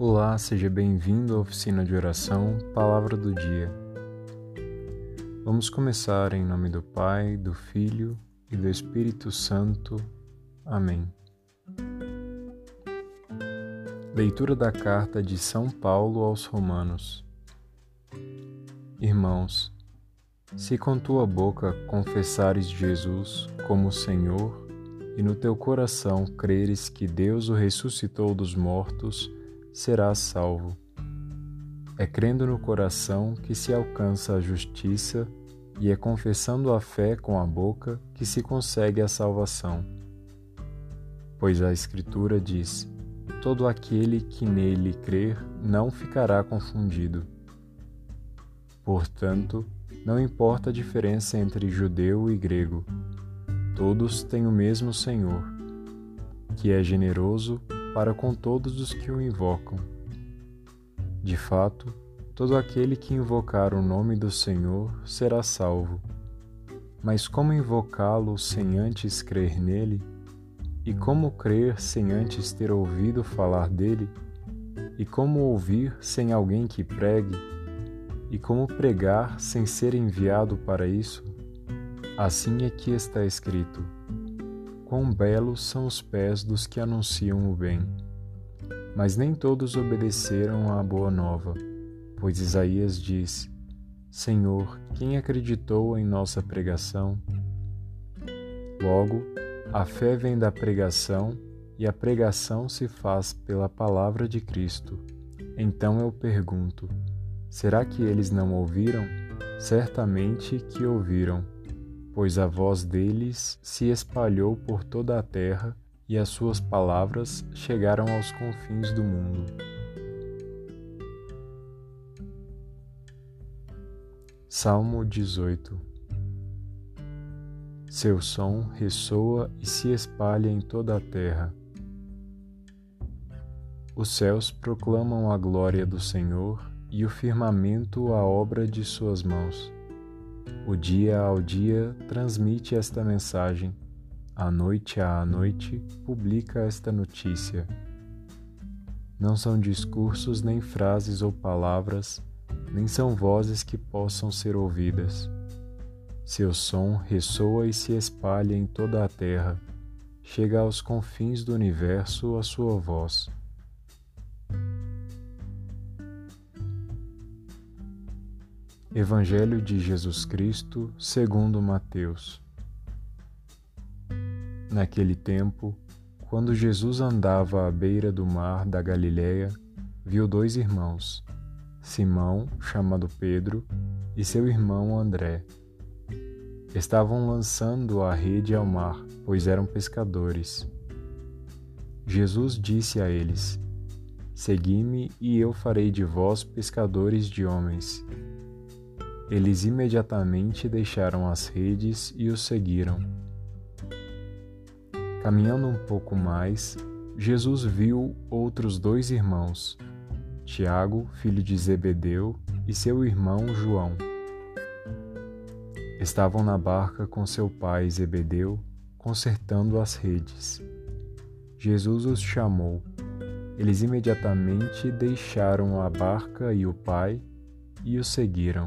Olá, seja bem-vindo à oficina de oração Palavra do Dia. Vamos começar em nome do Pai, do Filho e do Espírito Santo. Amém. Leitura da carta de São Paulo aos Romanos. Irmãos, se com tua boca confessares Jesus como Senhor e no teu coração creres que Deus o ressuscitou dos mortos, serás salvo. É crendo no coração que se alcança a justiça e é confessando a fé com a boca que se consegue a salvação. Pois a Escritura diz: Todo aquele que nele crer não ficará confundido. Portanto, não importa a diferença entre judeu e grego, todos têm o mesmo Senhor, que é generoso para com todos os que o invocam. De fato, todo aquele que invocar o nome do Senhor será salvo. Mas como invocá-lo sem antes crer nele? E como crer sem antes ter ouvido falar dele? E como ouvir sem alguém que pregue? E como pregar sem ser enviado para isso? Assim é que está escrito: Quão belos são os pés dos que anunciam o bem. Mas nem todos obedeceram à boa nova, pois Isaías diz: Senhor, quem acreditou em nossa pregação? Logo, a fé vem da pregação e a pregação se faz pela palavra de Cristo. Então eu pergunto: será que eles não ouviram? Certamente que ouviram pois a voz deles se espalhou por toda a terra e as suas palavras chegaram aos confins do mundo. Salmo 18 Seu som ressoa e se espalha em toda a terra. Os céus proclamam a glória do Senhor e o firmamento a obra de suas mãos. O dia ao dia transmite esta mensagem, a noite à noite publica esta notícia. Não são discursos, nem frases ou palavras, nem são vozes que possam ser ouvidas. Seu som ressoa e se espalha em toda a terra, chega aos confins do universo a sua voz. Evangelho de Jesus Cristo, segundo Mateus. Naquele tempo, quando Jesus andava à beira do mar da Galiléia, viu dois irmãos, Simão, chamado Pedro, e seu irmão André. Estavam lançando a rede ao mar, pois eram pescadores. Jesus disse a eles: Segui-me e eu farei de vós pescadores de homens. Eles imediatamente deixaram as redes e o seguiram. Caminhando um pouco mais, Jesus viu outros dois irmãos, Tiago, filho de Zebedeu, e seu irmão João. Estavam na barca com seu pai Zebedeu, consertando as redes. Jesus os chamou. Eles imediatamente deixaram a barca e o pai e o seguiram.